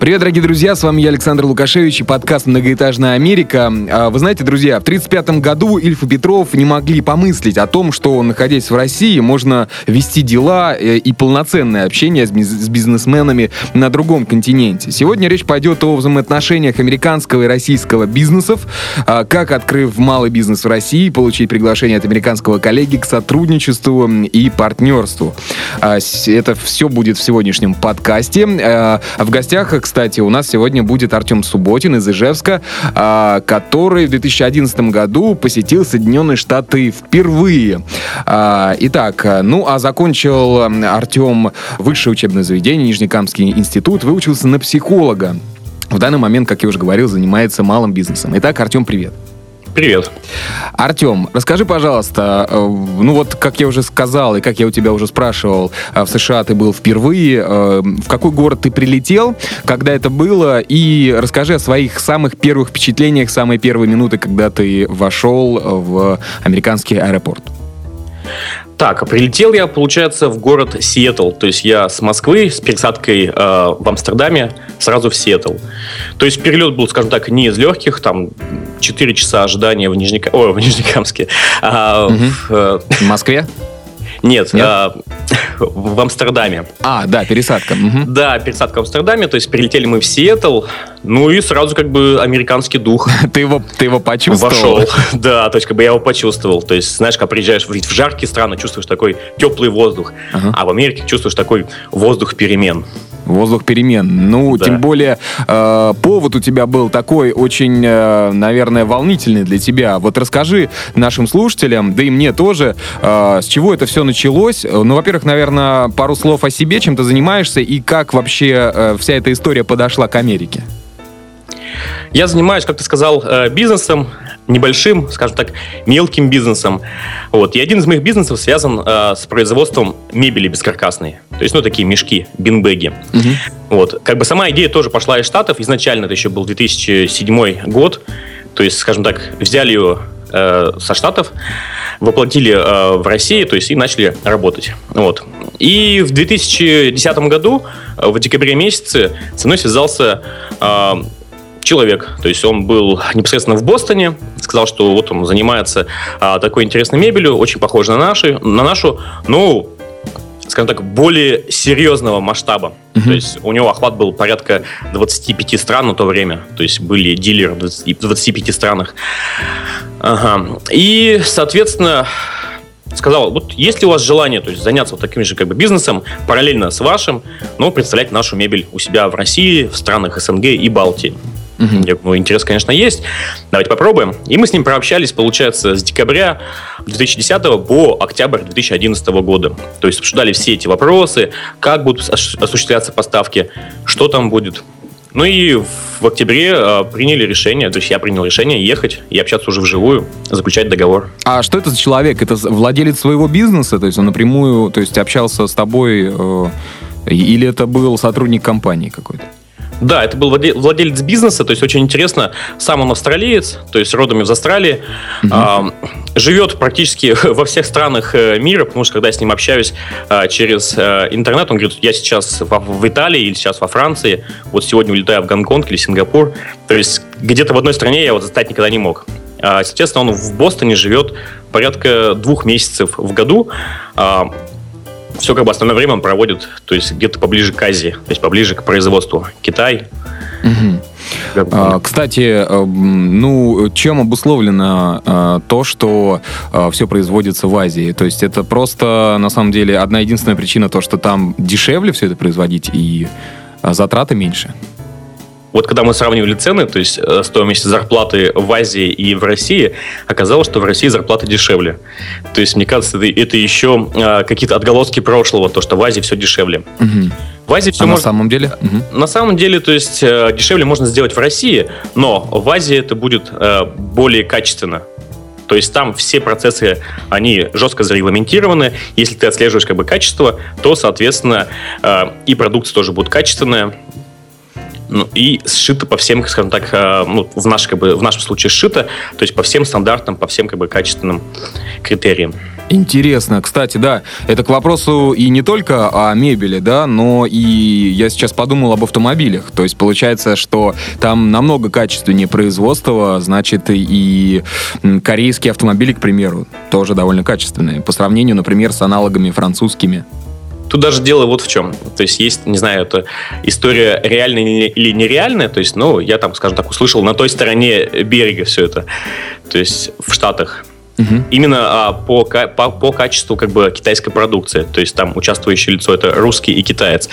Привет, дорогие друзья, с вами я, Александр Лукашевич, и подкаст «Многоэтажная Америка». А, вы знаете, друзья, в 1935 году Ильф и Петров не могли помыслить о том, что, находясь в России, можно вести дела э, и полноценное общение с бизнесменами на другом континенте. Сегодня речь пойдет о взаимоотношениях американского и российского бизнесов, а, как, открыв малый бизнес в России, получить приглашение от американского коллеги к сотрудничеству и партнерству. А, это все будет в сегодняшнем подкасте. В гостях, кстати, у нас сегодня будет Артем Субботин из Ижевска, а, который в 2011 году посетил Соединенные Штаты впервые. А, итак, ну а закончил Артем высшее учебное заведение, Нижнекамский институт, выучился на психолога. В данный момент, как я уже говорил, занимается малым бизнесом. Итак, Артем, привет. Привет. Артем, расскажи, пожалуйста, э, ну вот, как я уже сказал, и как я у тебя уже спрашивал, э, в США ты был впервые, э, в какой город ты прилетел, когда это было, и расскажи о своих самых первых впечатлениях, самые первые минуты, когда ты вошел в американский аэропорт. Так, прилетел я, получается, в город Сиэтл. То есть я с Москвы с пересадкой э, в Амстердаме сразу в Сиэтл. То есть перелет был, скажем так, не из легких, там 4 часа ожидания в, Нижнека... О, в Нижнекамске. А, угу. в, э... в Москве? Нет, Нет? А, в Амстердаме. А, да, пересадка. Угу. Да, пересадка в Амстердаме, то есть прилетели мы в Сиэтл, ну и сразу как бы американский дух. Ты его, ты его почувствовал? Вошел, да, то есть как бы я его почувствовал. То есть, знаешь, когда приезжаешь в, в жаркие страны, чувствуешь такой теплый воздух, ага. а в Америке чувствуешь такой воздух перемен. Воздух перемен. Ну, да. тем более, э, повод у тебя был такой очень, э, наверное, волнительный для тебя. Вот расскажи нашим слушателям, да и мне тоже, э, с чего это все началось. Ну, во-первых, наверное, пару слов о себе, чем ты занимаешься и как вообще э, вся эта история подошла к Америке. Я занимаюсь, как ты сказал, э, бизнесом, небольшим, скажем так, мелким бизнесом. Вот. И один из моих бизнесов связан э, с производством мебели бескаркасной. То есть, ну, такие мешки, бинбеги. Угу. Вот. Как бы сама идея тоже пошла из Штатов. Изначально это еще был 2007 год. То есть, скажем так, взяли ее э, со Штатов, воплотили э, в России, то есть и начали работать. Вот. И в 2010 году, э, в декабре месяце, со мной связался э, человек. То есть он был непосредственно в Бостоне, сказал, что вот он занимается а, такой интересной мебелью, очень похожей на, наши, на нашу, ну, скажем так, более серьезного масштаба. Uh-huh. То есть у него охват был порядка 25 стран на то время. То есть были дилеры в 20, 25 странах. Ага. И, соответственно, сказал, вот есть ли у вас желание то есть, заняться вот таким же как бы бизнесом параллельно с вашим, но представлять нашу мебель у себя в России, в странах СНГ и Балтии. Угу. Я интерес, конечно, есть. Давайте попробуем. И мы с ним прообщались, получается, с декабря 2010 по октябрь 2011 года. То есть обсуждали все эти вопросы, как будут осуществляться поставки, что там будет. Ну и в октябре э, приняли решение, то есть я принял решение ехать и общаться уже вживую, заключать договор. А что это за человек? Это владелец своего бизнеса? То есть он напрямую то есть, общался с тобой? Э, или это был сотрудник компании какой-то? Да, это был владелец бизнеса, то есть очень интересно. Сам он австралиец, то есть родом из Австралии. Угу. А, живет практически во всех странах э, мира, потому что когда я с ним общаюсь а, через а, интернет, он говорит, я сейчас в, в Италии или сейчас во Франции, вот сегодня улетаю в Гонконг или Сингапур. То есть где-то в одной стране я вот застать никогда не мог. А, естественно, он в Бостоне живет порядка двух месяцев в году. Все как бы основное время он проводит, то есть где-то поближе к Азии, то есть поближе к производству. Китай. Угу. А, кстати, э, ну, чем обусловлено а, то, что а, все производится в Азии? То есть это просто, на самом деле, одна единственная причина, то, что там дешевле все это производить и затраты меньше? Вот когда мы сравнивали цены, то есть э, стоимость зарплаты в Азии и в России, оказалось, что в России зарплата дешевле. То есть, мне кажется, это, это еще э, какие-то отголоски прошлого, то, что в Азии все дешевле. Угу. В Азии все а можно... на самом деле? Угу. На самом деле, то есть, э, дешевле можно сделать в России, но в Азии это будет более качественно. То есть там все процессы, они жестко зарегламентированы. Если ты отслеживаешь как бы качество, то, соответственно, э, и продукция тоже будет качественная, ну, и сшито по всем, скажем так, э, ну, в, наш, как бы, в нашем случае сшито, то есть по всем стандартам, по всем как бы, качественным критериям. Интересно. Кстати, да, это к вопросу и не только о мебели, да, но и я сейчас подумал об автомобилях. То есть получается, что там намного качественнее производства, значит, и корейские автомобили, к примеру, тоже довольно качественные. По сравнению, например, с аналогами французскими. Тут даже дело вот в чем. То есть есть, не знаю, это история реальная или нереальная. То есть, ну, я там, скажем так, услышал на той стороне берега все это. То есть в Штатах. Угу. Именно а, по, по, по качеству как бы китайской продукции. То есть там участвующее лицо это русский и китаец.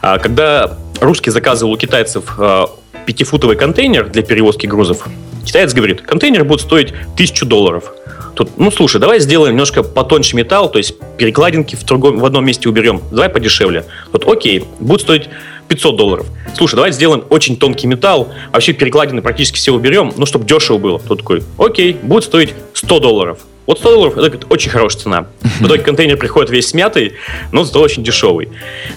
А, когда русский заказывал у китайцев а, пятифутовый контейнер для перевозки грузов, китаец говорит, контейнер будет стоить тысячу долларов. Тут, ну слушай, давай сделаем немножко потоньше металл, то есть перекладинки в, другом, в одном месте уберем, давай подешевле. Вот окей, будет стоить 500 долларов. Слушай, давай сделаем очень тонкий металл, вообще перекладины практически все уберем, ну, чтобы дешево было. Тут такой, окей, будет стоить 100 долларов. Вот 100 долларов это очень хорошая цена. В итоге контейнер приходит весь смятый, но зато очень дешевый.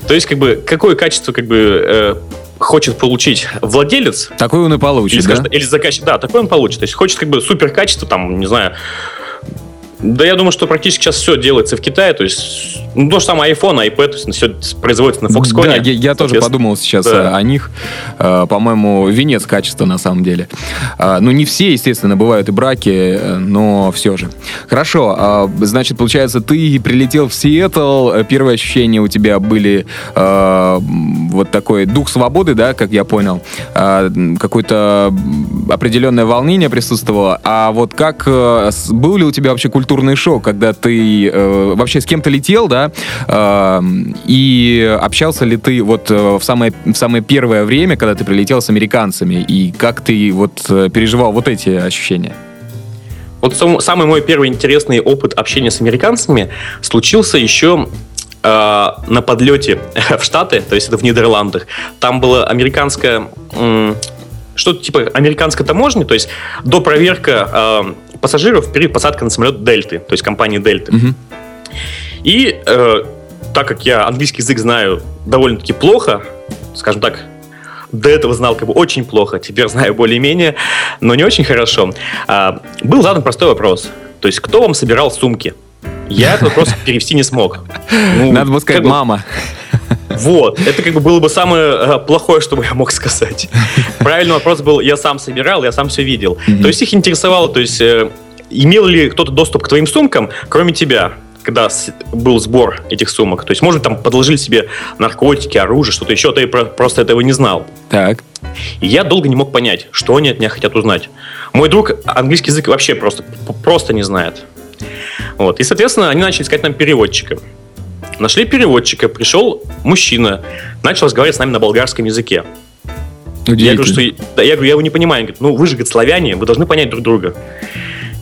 То есть, как бы, какое качество, как бы, э, хочет получить владелец. Такой он и получит, или, да? Скажет, или заказчик. Да, такой он получит. То есть хочет как бы супер качество, там, не знаю, да, я думаю, что практически сейчас все делается в Китае. То есть, ну, то же самое iPhone, iPad, все производится на Foxconn. Да, я, я тоже подумал сейчас да. о них. Э, по-моему, венец качества на самом деле. Э, ну, не все, естественно, бывают и браки, э, но все же. Хорошо, а, значит, получается, ты прилетел в Сиэтл, первые ощущения у тебя были вот такой дух свободы, да, как я понял, какое-то определенное волнение присутствовало. А вот как, был ли у тебя вообще культура культурный шок, когда ты э, вообще с кем-то летел, да, э, и общался ли ты вот э, в самое, в самое первое время, когда ты прилетел с американцами, и как ты вот э, переживал вот эти ощущения? Вот сам, самый мой первый интересный опыт общения с американцами случился еще э, на подлете в Штаты, то есть это в Нидерландах. Там была американская что-то типа американской таможни, то есть до проверка э, пассажиров перед посадкой на самолет Дельты, то есть компании Дельты. Угу. И э, так как я английский язык знаю довольно-таки плохо, скажем так, до этого знал как бы очень плохо, теперь знаю более-менее, но не очень хорошо, э, был задан простой вопрос. То есть, кто вам собирал сумки? Я этот вопрос перевести не смог. Ну, Надо было сказать, мама. Вот, это как бы было бы самое э, плохое, что бы я мог сказать. Правильный вопрос был, я сам собирал, я сам все видел. То есть их интересовало, то есть э, имел ли кто-то доступ к твоим сумкам, кроме тебя? когда был сбор этих сумок. То есть, может, там подложили себе наркотики, оружие, что-то еще, ты просто этого не знал. Так. И я долго не мог понять, что они от меня хотят узнать. Мой друг английский язык вообще просто, просто не знает. Вот. И, соответственно, они начали искать нам переводчика. Нашли переводчика, пришел мужчина, начал разговаривать с нами на болгарском языке. Я говорю, что да, я говорю, я его не понимаю. Он говорит, ну вы же говорит, славяне, вы должны понять друг друга.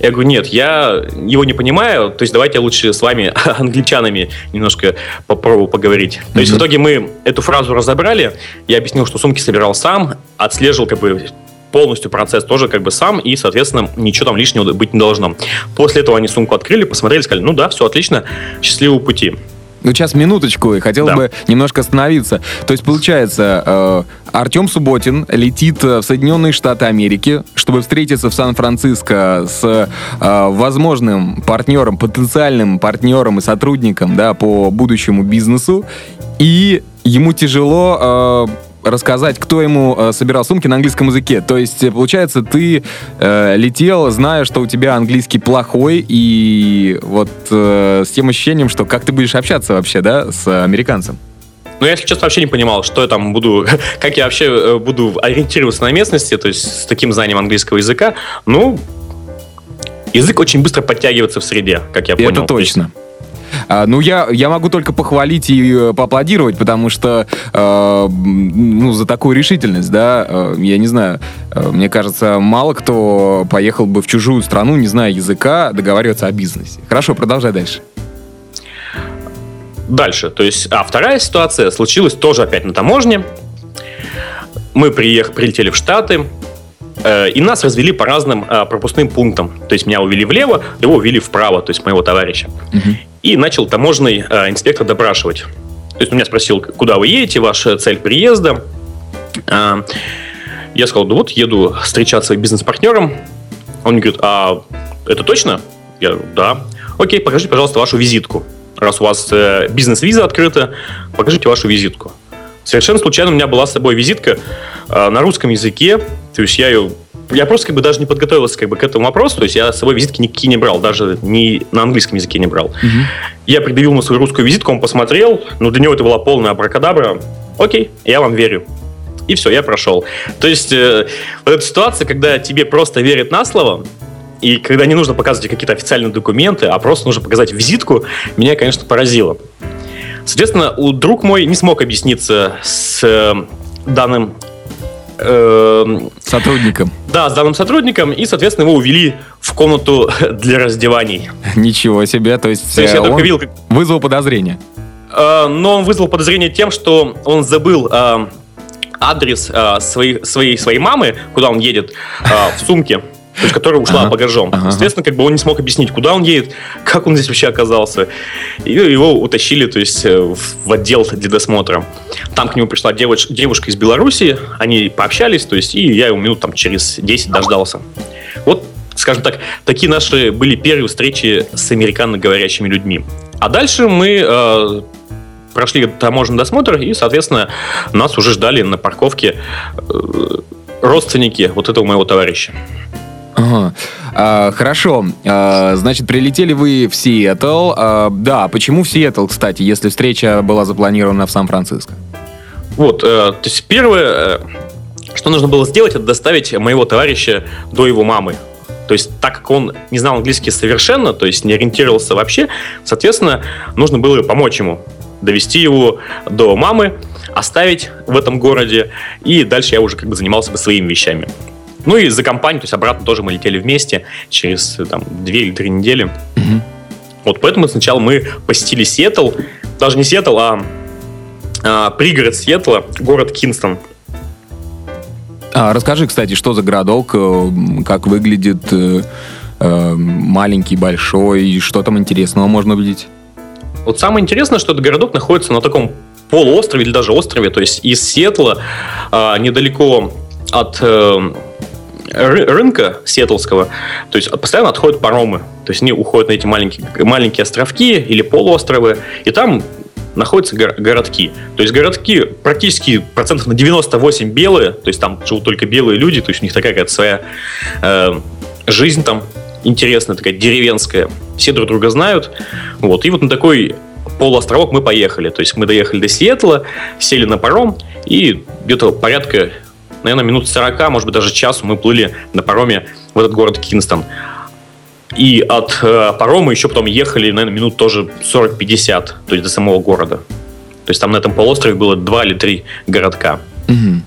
Я говорю, нет, я его не понимаю, то есть давайте я лучше с вами, англичанами, немножко попробую поговорить. То есть в итоге мы эту фразу разобрали, я объяснил, что сумки собирал сам, отслеживал как бы полностью процесс тоже как бы сам, и, соответственно, ничего там лишнего быть не должно. После этого они сумку открыли, посмотрели, сказали, ну да, все отлично, счастливого пути. Ну, сейчас минуточку, и хотел да. бы немножко остановиться. То есть, получается, э, Артем Субботин летит в Соединенные Штаты Америки, чтобы встретиться в Сан-Франциско с э, возможным партнером, потенциальным партнером и сотрудником да, по будущему бизнесу. И ему тяжело э, рассказать, кто ему э, собирал сумки на английском языке. То есть, э, получается, ты э, летел, зная, что у тебя английский плохой, и вот э, с тем ощущением, что как ты будешь общаться вообще, да, с американцем. Ну, я, если честно, вообще не понимал, что я там буду, как я вообще э, буду ориентироваться на местности, то есть с таким знанием английского языка. Ну, язык очень быстро подтягивается в среде, как я понял. Это точно. А, ну, я, я могу только похвалить и э, поаплодировать, потому что, э, ну, за такую решительность, да, э, я не знаю, э, мне кажется, мало кто поехал бы в чужую страну, не зная языка, договариваться о бизнесе. Хорошо, продолжай дальше. Дальше, то есть, а вторая ситуация случилась тоже опять на таможне. Мы приехали, прилетели в Штаты, Э, и нас развели по разным э, пропускным пунктам. То есть меня увели влево, его увели вправо, то есть моего товарища. Угу. И начал таможенный э, инспектор допрашивать. То есть он меня спросил, куда вы едете, ваша цель приезда. Я сказал, да вот еду встречаться с бизнес-партнером. Он мне говорит, а это точно? Я говорю, да. Окей, покажите, пожалуйста, вашу визитку. Раз у вас бизнес-виза открыта, покажите вашу визитку. Совершенно случайно у меня была с собой визитка э, на русском языке. То есть я ее я просто как бы даже не подготовился как бы к этому вопросу, то есть я с собой визитки никакие не брал, даже ни на английском языке не брал. Угу. Я предъявил ему свою русскую визитку, он посмотрел, но для него это была полная абракадабра. Окей, я вам верю. И все, я прошел. То есть э, вот эта ситуация, когда тебе просто верят на слово, и когда не нужно показывать какие-то официальные документы, а просто нужно показать визитку, меня, конечно, поразило. Соответственно, у друг мой не смог объясниться с э, данным сотрудником. Да, с данным сотрудником, и, соответственно, его увели в комнату для раздеваний. Ничего себе, то есть, то есть я он видел, как... вызвал подозрение. Э, но он вызвал подозрение тем, что он забыл э, адрес э, своей, своей, своей мамы, куда он едет, в сумке то есть которая ушла ага. багажом. Ага. Соответственно, как бы он не смог объяснить, куда он едет, как он здесь вообще оказался. И его утащили, то есть, э, в отдел для досмотра. Там к нему пришла девуш- девушка из Беларуси, они пообщались, то есть, и я его минут там через 10 дождался. Вот, скажем так, такие наши были первые встречи с американоговорящими людьми. А дальше мы э, прошли таможенный досмотр, и, соответственно, нас уже ждали на парковке э, родственники вот этого моего товарища. Ага. А, хорошо. А, значит, прилетели вы в Сиэтл. А, да, почему в Сиэтл, кстати, если встреча была запланирована в Сан-Франциско? Вот, э, то есть первое, э, что нужно было сделать, это доставить моего товарища до его мамы. То есть, так как он не знал английский совершенно, то есть не ориентировался вообще, соответственно, нужно было помочь ему, довести его до мамы, оставить в этом городе, и дальше я уже как бы занимался бы своими вещами. Ну и за компанию, то есть обратно тоже мы летели вместе через там, две или три недели. Угу. Вот поэтому сначала мы посетили Сиэтл, даже не Сиэтл, а, а пригород Сиэтла, город Кинстон. А, расскажи, кстати, что за городок, э, как выглядит э, э, маленький, большой, что там интересного можно увидеть? Вот самое интересное, что этот городок находится на таком полуострове или даже острове, то есть из Сиэтла а, недалеко от рынка сиэтлского, то есть постоянно отходят паромы. То есть они уходят на эти маленькие, маленькие островки или полуостровы, и там находятся городки. То есть городки практически процентов на 98 белые, то есть там живут только белые люди, то есть у них такая какая-то своя э, жизнь там интересная, такая деревенская. Все друг друга знают. Вот. И вот на такой полуостровок мы поехали. То есть мы доехали до Сиэтла, сели на паром, и где-то порядка наверное, минут 40, может быть, даже часу мы плыли на пароме в этот город Кинстон. И от э, парома еще потом ехали, наверное, минут тоже 40-50, то есть до самого города. То есть там на этом полуострове было два или три городка. Угу.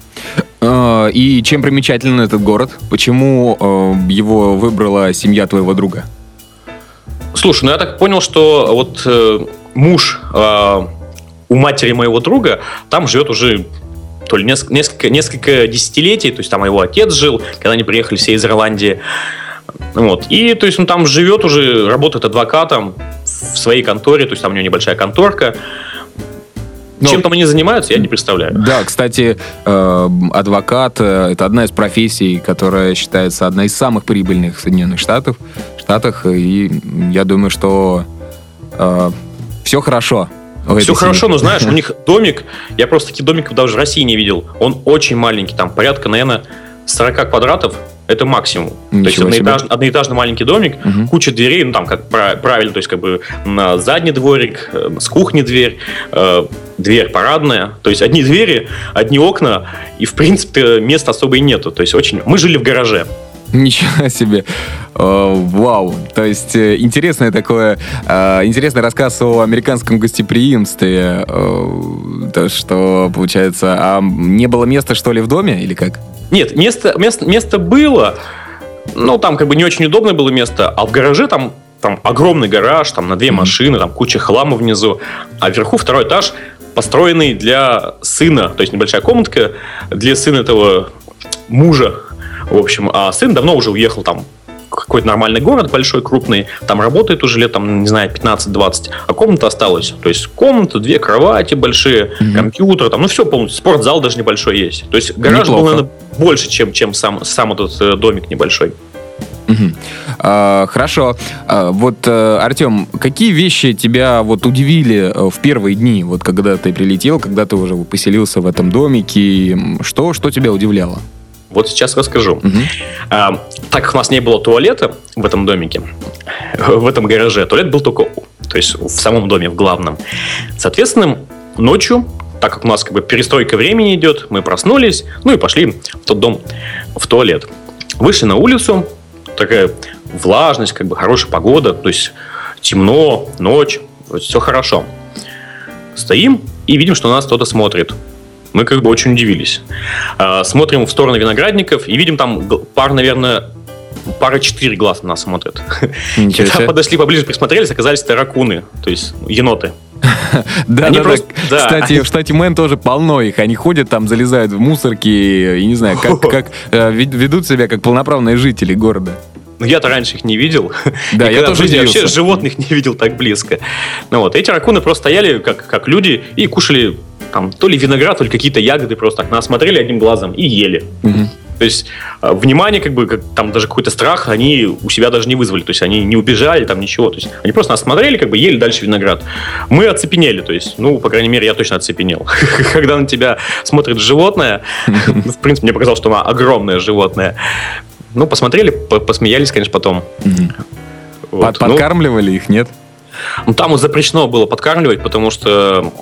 И чем примечателен этот город? Почему э, его выбрала семья твоего друга? Слушай, ну я так понял, что вот э, муж э, у матери моего друга там живет уже то ли несколько, несколько десятилетий, то есть там его отец жил, когда они приехали все из Ирландии. Вот. И то есть он там живет уже, работает адвокатом в своей конторе, то есть там у него небольшая конторка. Но, Чем там они занимаются, я не представляю. Да, кстати, э, адвокат э, это одна из профессий, которая считается одной из самых прибыльных в Соединенных Штатах, Штатах. И я думаю, что э, все хорошо все хорошо, но знаешь, у них домик, я просто таких домиков даже в России не видел. Он очень маленький, там порядка, наверное, 40 квадратов. Это максимум. Ничего то есть одноэтаж, одноэтажный маленький домик, угу. куча дверей, ну там как правильно, то есть как бы на задний дворик, э, с кухни дверь, э, дверь парадная, то есть одни двери, одни окна, и в принципе места особо и нету. То есть очень. Мы жили в гараже. Ничего себе. Вау. То есть э, интересное такое, э, интересный рассказ о американском гостеприимстве. То, что, получается, а не было места, что ли, в доме или как? Нет, место, место, место было, но там как бы не очень удобное было место, а в гараже там там огромный гараж, там на две mm-hmm. машины, там куча хлама внизу, а вверху второй этаж построенный для сына, то есть небольшая комнатка для сына этого мужа В общем, а сын давно уже уехал там какой-то нормальный город большой, крупный, там работает уже лет, там, не знаю, 15-20, а комната осталась. То есть комната, две кровати большие, mm-hmm. компьютер, там, ну все полностью, спортзал даже небольшой есть. То есть гараж Неплохо. был, наверное, больше, чем, чем сам, сам этот э, домик небольшой. А, хорошо. А, вот, а, Артем, какие вещи тебя вот удивили э, в первые дни, вот когда ты прилетел, когда ты уже поселился в этом домике? Что, что тебя удивляло? Вот сейчас расскажу. Угу. А, так как у нас не было туалета в этом домике, в этом гараже, туалет был только, то есть в самом доме, в главном. Соответственно, ночью, так как у нас как бы перестройка времени идет, мы проснулись, ну и пошли в тот дом, в туалет. Вышли на улицу, такая влажность, как бы хорошая погода, то есть темно, ночь, все хорошо. Стоим и видим, что на нас кто-то смотрит мы как бы очень удивились. А, смотрим в сторону виноградников и видим там пар, наверное, пара четыре глаз на нас смотрят. Когда подошли поближе, присмотрелись, оказались это ракуны, то есть еноты. Да, да, просто, да. Кстати, в штате Мэн тоже полно их. Они ходят там, залезают в мусорки, и не знаю, как, как э, ведут себя как полноправные жители города. Ну, я-то раньше их не видел. Да, я тоже я вообще животных не видел так близко. Ну вот, эти ракуны просто стояли как, как люди и кушали там то ли виноград, то ли какие-то ягоды просто так нас смотрели одним глазом и ели. Угу. То есть э, внимание, как бы, как, там даже какой-то страх они у себя даже не вызвали. То есть они не убежали, там ничего. То есть они просто нас смотрели, как бы ели дальше виноград. Мы оцепенели, то есть, ну, по крайней мере, я точно оцепенел. Когда на тебя смотрит животное, в принципе, мне показалось, что она огромное животное. Ну, посмотрели, посмеялись, конечно, потом. Ну, подкармливали их, нет? Ну, там вот запрещено было подкармливать, потому что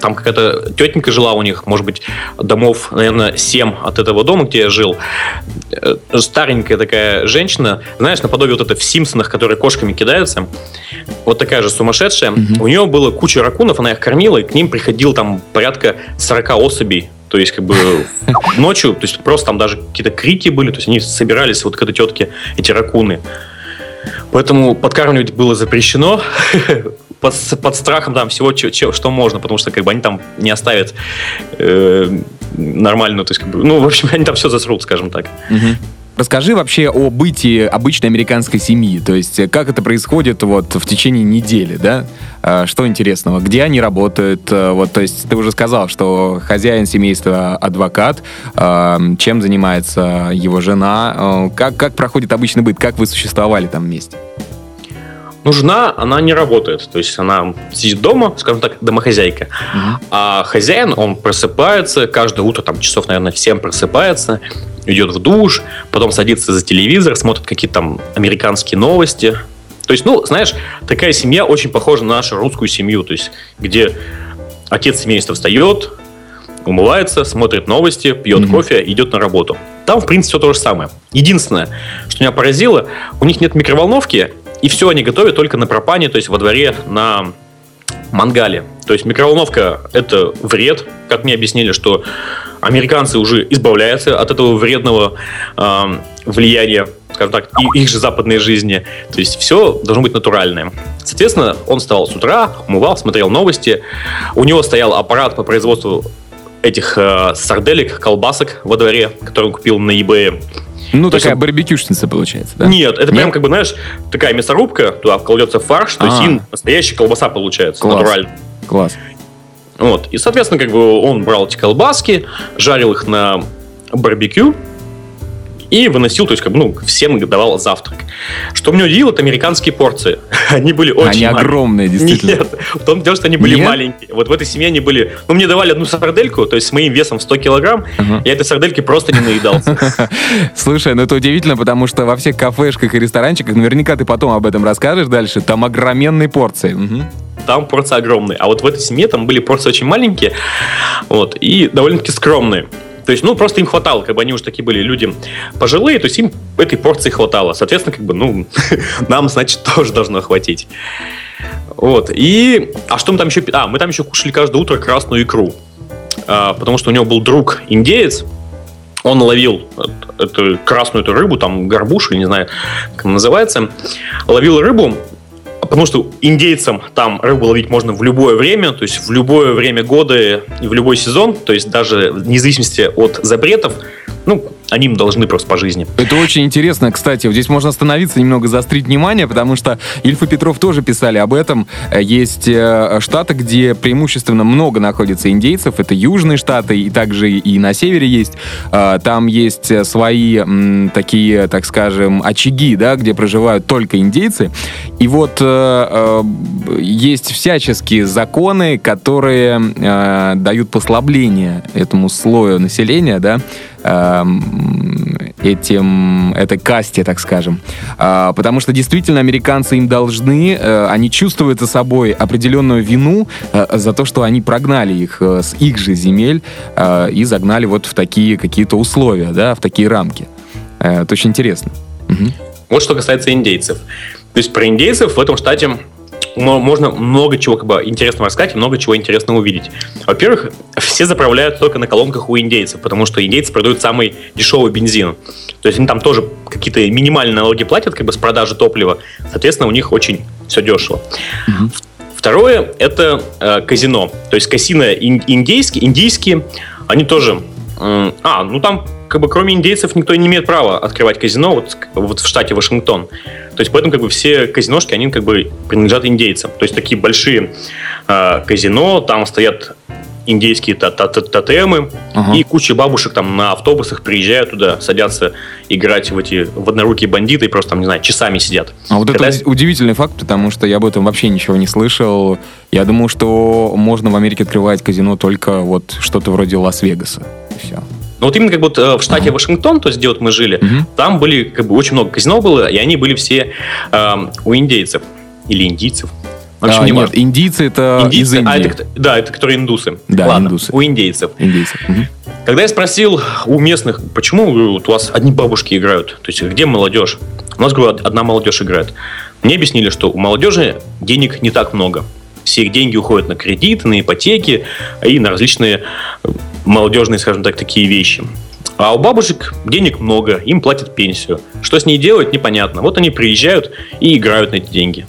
там какая-то тетенька жила у них, может быть, домов, наверное, 7 от этого дома, где я жил. Э, старенькая такая женщина, знаешь, наподобие вот это в Симпсонах, которые кошками кидаются. Вот такая же сумасшедшая. Угу. У нее было куча ракунов, она их кормила, и к ним приходил там порядка 40 особей. То есть, как бы ночью, то есть просто там даже какие-то крики были, то есть они собирались вот к этой тетке, эти ракуны. Поэтому подкармливать было запрещено. под, под страхом там всего, че, че, что можно, потому что как бы они там не оставят э, нормальную, то есть как бы, ну, в общем, они там все засрут, скажем так. Расскажи вообще о бытии обычной американской семьи. То есть, как это происходит вот в течение недели, да? А, что интересного? Где они работают? А, вот, то есть, ты уже сказал, что хозяин семейства адвокат. А, чем занимается его жена? Как, как проходит обычный быт? Как вы существовали там вместе? Ну, жена, она не работает. То есть она сидит дома, скажем так, домохозяйка. Угу. А хозяин, он просыпается, каждое утро, там, часов, наверное, всем просыпается, идет в душ, потом садится за телевизор, смотрит какие-то там американские новости. То есть, ну, знаешь, такая семья очень похожа на нашу русскую семью, то есть, где отец семейства встает, умывается, смотрит новости, пьет mm-hmm. кофе, идет на работу. Там, в принципе, все то же самое. Единственное, что меня поразило, у них нет микроволновки, и все они готовят только на пропане, то есть во дворе на мангале. То есть микроволновка – это вред, как мне объяснили, что американцы уже избавляются от этого вредного э, влияния, скажем так, и их же западной жизни. То есть все должно быть натуральное. Соответственно, он встал с утра, умывал, смотрел новости. У него стоял аппарат по производству этих э, сарделек, колбасок во дворе, который он купил на eBay. Ну, то такая есть, барбекюшница получается, да? Нет, это Нет? прям как бы, знаешь, такая мясорубка, туда вкладется фарш, то есть а. настоящая колбаса получается, Класс. натурально. Класс. Вот. И, соответственно, как бы он брал эти колбаски, жарил их на барбекю, и выносил, то есть как бы, ну, всем давал завтрак. Что меня удивило, это американские порции. они были очень Они маленькие. огромные, действительно. Нет, в том дело, что они были Нет? маленькие. Вот в этой семье они были... Ну, мне давали одну сардельку, то есть с моим весом в 100 килограмм, uh-huh. я этой сардельки просто не наедался. Слушай, ну это удивительно, потому что во всех кафешках и ресторанчиках, наверняка ты потом об этом расскажешь дальше, там огроменные порции. Угу там порции огромные. А вот в этой семье там были порции очень маленькие, вот, и довольно-таки скромные. То есть, ну, просто им хватало, как бы они уже такие были люди пожилые, то есть им этой порции хватало. Соответственно, как бы, ну, нам, значит, тоже должно хватить. Вот. И, а что мы там еще... А, мы там еще кушали каждое утро красную икру. А, потому что у него был друг индеец, он ловил эту красную эту рыбу, там горбушу, не знаю, как она называется, ловил рыбу, Потому что индейцам там рыбу ловить можно в любое время, то есть в любое время года и в любой сезон, то есть даже вне зависимости от запретов, ну, они им должны просто по жизни. Это очень интересно, кстати. Здесь можно остановиться, немного заострить внимание, потому что Ильф и Петров тоже писали об этом. Есть э, штаты, где преимущественно много находится индейцев. Это южные штаты, и также и на севере есть. А, там есть свои такие, так скажем, очаги, да, где проживают только индейцы. И вот э, э, есть всяческие законы, которые дают послабление этому слою населения, да, этим, этой касте, так скажем. А, потому что действительно американцы им должны, э, они чувствуют за собой определенную вину э, за то, что они прогнали их э, с их же земель и загнали вот в такие какие-то условия, да, в такие рамки. Это очень интересно. Угу. Вот что касается индейцев. То есть про индейцев в этом штате можно много чего как бы, интересного рассказать и много чего интересного увидеть. Во-первых, все заправляют только на колонках у индейцев, потому что индейцы продают самый дешевый бензин. То есть они там тоже какие-то минимальные налоги платят как бы с продажи топлива. Соответственно, у них очень все дешево. Угу. Второе – это э, казино. То есть казино индейские, индийские, они тоже... Э, а, ну там как бы кроме индейцев никто не имеет права открывать казино вот, вот в штате Вашингтон. То есть поэтому как бы все казиношки, они как бы принадлежат индейцам. То есть такие большие э, казино, там стоят индейские тотемы, ага. и куча бабушек там на автобусах приезжают туда, садятся играть в эти в однорукие бандиты и просто там, не знаю, часами сидят. А вот Когда... это удивительный факт, потому что я об этом вообще ничего не слышал. Я думал, что можно в Америке открывать казино только вот что-то вроде Лас-Вегаса. все. Но вот именно как бы э, в штате Вашингтон, то есть где вот мы жили, uh-huh. там были как бы очень много казино было, и они были все э, у индейцев или индийцев. В общем, а, не нет, индийцы это индийцы, из Индии. А это, да, это которые индусы. Да, Ладно, индусы. У индейцев. Индейцев. Угу. Когда я спросил у местных, почему вот у вас одни бабушки играют, то есть где молодежь? У нас, говорю, одна молодежь играет. Мне объяснили, что у молодежи денег не так много. Все их деньги уходят на кредиты, на ипотеки и на различные молодежные, скажем так, такие вещи. А у бабушек денег много, им платят пенсию. Что с ней делать, непонятно. Вот они приезжают и играют на эти деньги.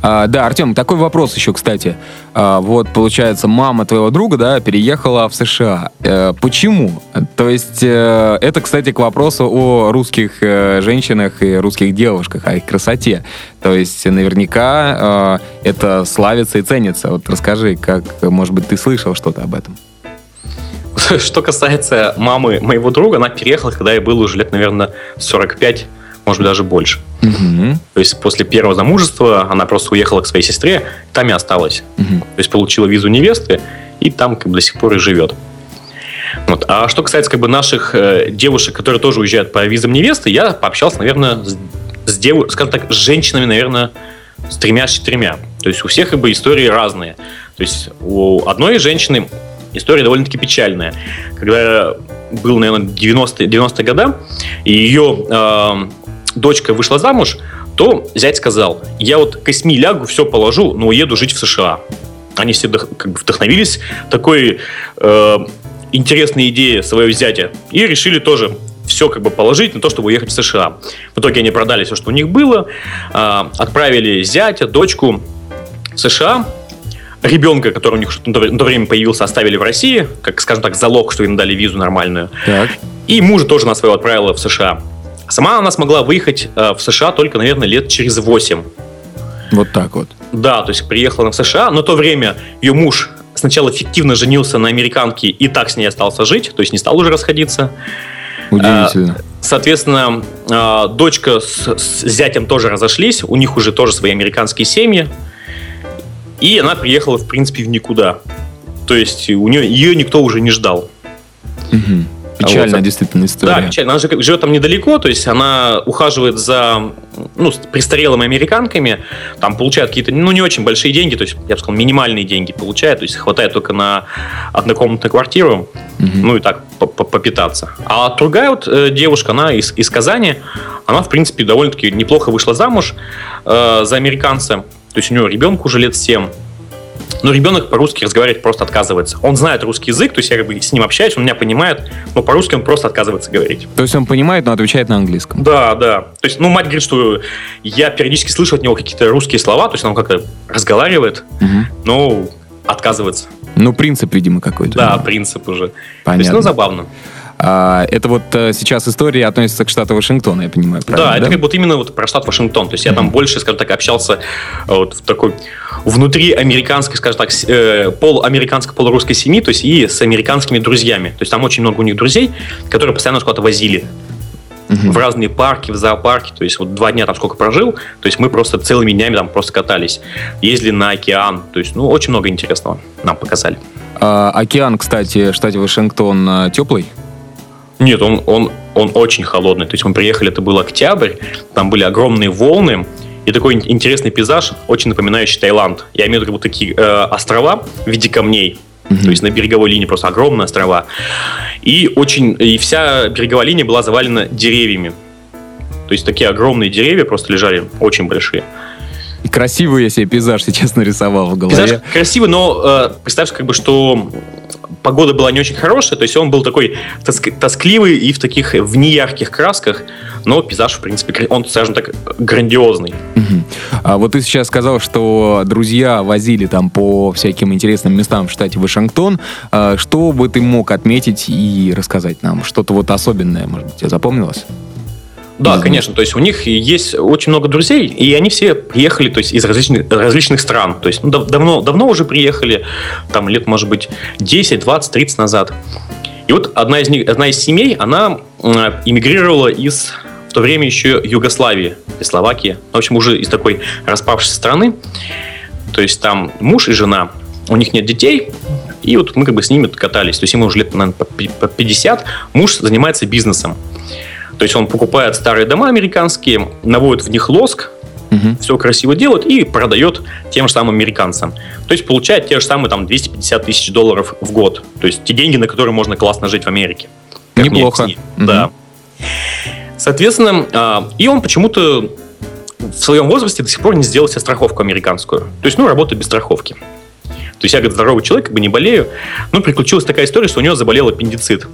А, да, Артем, такой вопрос еще, кстати. А, вот, получается, мама твоего друга, да, переехала в США. А, почему? То есть, э, это, кстати, к вопросу о русских э, женщинах и русских девушках, о их красоте. То есть, наверняка это славится и ценится. Вот расскажи, как, может быть, ты слышал что-то об этом? Что касается мамы моего друга, она переехала, когда я был уже лет, наверное, 45, может быть, даже больше. Угу. То есть после первого замужества она просто уехала к своей сестре, там и осталась. Угу. То есть получила визу невесты, и там как бы до сих пор и живет. Вот. А что касается как бы наших э, девушек, которые тоже уезжают по визам невесты, я пообщался, наверное, с, с дев... скажем так, с женщинами, наверное, с тремя-четырьмя. То есть у всех как бы истории разные. То есть у одной женщины история довольно-таки печальная. Когда был, наверное, 90-е 90 года, и ее э, дочка вышла замуж, то зять сказал, я вот косьми лягу, все положу, но уеду жить в США. Они все как бы вдохновились такой э, интересной идеей своего зятя и решили тоже все как бы положить на то, чтобы уехать в США. В итоге они продали все, что у них было, э, отправили зятя, дочку в США, ребенка, который у них на то время появился, оставили в России, как, скажем так, залог, что им дали визу нормальную. Так. И мужа тоже на своего отправила в США. Сама она смогла выехать э, в США только, наверное, лет через 8. Вот так вот. Да, то есть приехала она в США, но в то время ее муж сначала фиктивно женился на американке и так с ней остался жить, то есть не стал уже расходиться. Удивительно. А, соответственно, а, дочка с, с зятем тоже разошлись, у них уже тоже свои американские семьи. И она приехала, в принципе, в никуда. То есть у нее, ее никто уже не ждал. Угу. Печальная вот, действительно история. Да, печально. Она же живет там недалеко, то есть она ухаживает за ну, престарелыми американками, там получает какие-то, ну, не очень большие деньги, то есть, я бы сказал, минимальные деньги получает, то есть хватает только на однокомнатную квартиру, угу. ну, и так попитаться. А другая вот э, девушка, она из, из Казани, она, в принципе, довольно-таки неплохо вышла замуж э, за американца, то есть у него ребенку уже лет 7. Но ребенок по-русски разговаривать просто отказывается. Он знает русский язык, то есть я как бы с ним общаюсь, он меня понимает, но по-русски он просто отказывается говорить. То есть он понимает, но отвечает на английском? Да, да. То есть, ну, мать говорит, что я периодически слышу от него какие-то русские слова, то есть он как-то разговаривает, угу. но отказывается. Ну, принцип, видимо, какой-то. Да, принцип уже. Понятно. То есть, ну, забавно. А, это вот э, сейчас история относится к штату Вашингтон, я понимаю, правильно? Да, это как вот именно вот про штат Вашингтон. То есть я там больше, скажем так, общался э, вот в такой внутри американской, скажем так, э, полуамериканской, полурусской семьи, то есть и с американскими друзьями. То есть там очень много у них друзей, которые постоянно куда-то возили в разные парки, в зоопарки. То есть вот два дня там сколько прожил, то есть мы просто целыми днями там просто катались. Ездили на океан. То есть, ну, очень много интересного нам показали. А, океан, кстати, в штате Вашингтон а, теплый? Нет, он, он, он очень холодный. То есть мы приехали, это был октябрь, там были огромные волны, и такой ин- интересный пейзаж, очень напоминающий Таиланд. Я имею в виду такие э, острова в виде камней. То есть на береговой линии просто огромные острова. И очень и вся береговая линия была завалена деревьями. То есть такие огромные деревья просто лежали, очень большие. И красивый я себе пейзаж сейчас нарисовал в голове. Пейзаж красивый, но э, представь, как бы, что погода была не очень хорошая, то есть он был такой тоск- тоскливый и в таких в неярких красках, но пейзаж, в принципе, он, скажем так, грандиозный. Мгм. А вот ты сейчас сказал, что друзья возили там по всяким интересным местам в штате Вашингтон. А Что бы ты мог отметить и рассказать нам? Что-то вот особенное, может быть, тебе запомнилось? Да, конечно, то есть у них есть очень много друзей, и они все приехали, то есть из различных, различных стран, то есть ну, дав- давно, давно уже приехали, там лет, может быть, 10, 20, 30 назад. И вот одна из них, одна из семей, она э, эмигрировала из в то время еще Югославии, из Словакии, в общем, уже из такой распавшейся страны. То есть там муж и жена, у них нет детей, и вот мы как бы с ними катались. То есть ему уже лет, наверное, по 50. Муж занимается бизнесом. То есть он покупает старые дома американские, наводит в них лоск, Мгм. все красиво делает и продает тем же самым американцам. То есть получает те же самые там 250 тысяч долларов в год. То есть те деньги, на которые можно классно жить в Америке. Как Неплохо. Мгм. Да. Соответственно, а, и он почему-то в своем возрасте до сих пор не сделал себе страховку американскую. То есть, ну, работает без страховки. То есть я, говорит, здоровый человек, как бы не болею. Но приключилась такая история, что у него заболел аппендицит.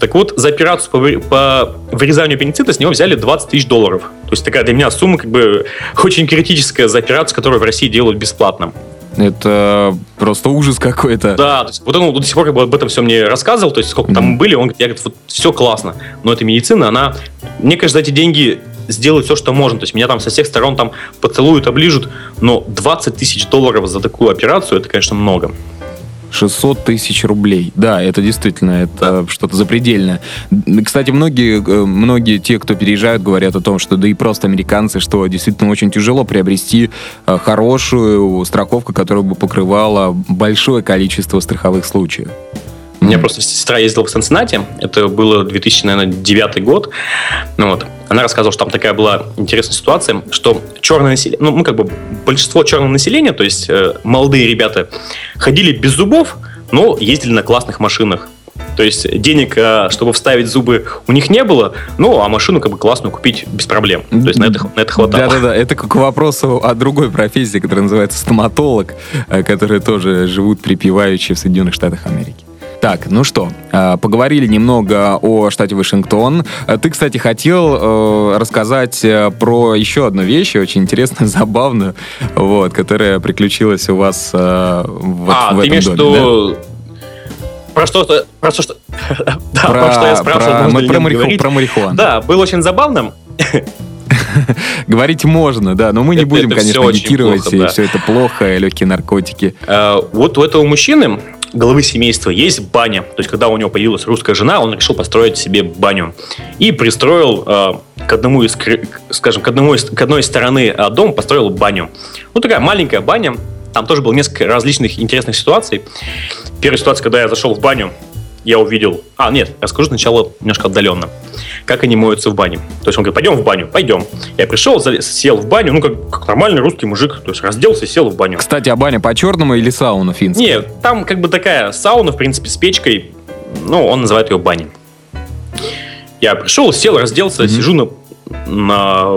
Так вот, за операцию по, по вырезанию аппендицита с него взяли 20 тысяч долларов. То есть такая для меня сумма как бы очень критическая за операцию, которую в России делают бесплатно. Это просто ужас какой-то. Да, то есть вот он до сих пор как бы об этом все мне рассказывал, то есть сколько там были, он говорит, я говорит, вот все классно, но эта медицина, она, мне кажется, за эти деньги сделают все, что можно, то есть меня там со всех сторон там поцелуют, оближут, но 20 тысяч долларов за такую операцию, это, конечно, много. 600 тысяч рублей. Да, это действительно это что-то запредельное. Кстати, многие, э, многие те, кто переезжают, говорят о том, что да и просто американцы, что действительно очень тяжело приобрести э, хорошую страховку, которая бы покрывала большое количество страховых случаев. У меня просто сестра ездила в Цинциннати, это было 2009 год, ну вот, она рассказывала, что там такая была интересная ситуация, что черное население, ну, мы как бы большинство черного населения, то есть э, молодые ребята, ходили без зубов, но ездили на классных машинах. То есть денег, э, чтобы вставить зубы, у них не было, ну, а машину как бы классную купить без проблем. То есть на это, на это хватало. Да-да-да, это к вопросу о другой профессии, которая называется стоматолог, э, которые тоже живут припеваючи в Соединенных Штатах Америки. Так, ну что, э, поговорили немного о штате Вашингтон. Э, Ты, кстати, хотел э, рассказать про еще одну вещь, очень интересную, забавную, вот, которая приключилась у вас вот а, в ты этом имеешь в доме, да? виду... Про что-то... Про что, что... да, Про, про что я спрашивал, про- можно про, мариху- про марихуану. Да, было очень забавно. Говорить можно, да, но мы не Это- будем, это конечно, агитировать, плохо, и да. все это плохо, и легкие наркотики. Э, Вот у этого мужчины, главы семейства, есть баня. То есть, когда у него появилась русская жена, он решил построить себе баню. И пристроил э, к одному из, скажем, к, одному из, к одной из стороны э, дома построил баню. Ну, такая маленькая баня. Там тоже было несколько различных интересных ситуаций. Первая ситуация, когда я зашел в баню, я увидел... А, нет, расскажу сначала немножко отдаленно. Как они моются в бане. То есть он говорит, пойдем в баню, пойдем. Я пришел, залез- сел в баню, ну, как, как нормальный русский мужик. То есть разделся и сел в баню. Кстати, а баня по-черному или сауна финская? Не, там как бы такая сауна, в принципе, с печкой. Ну, он называет ее баней. Я пришел, сел, разделся, Мгм. сижу на, на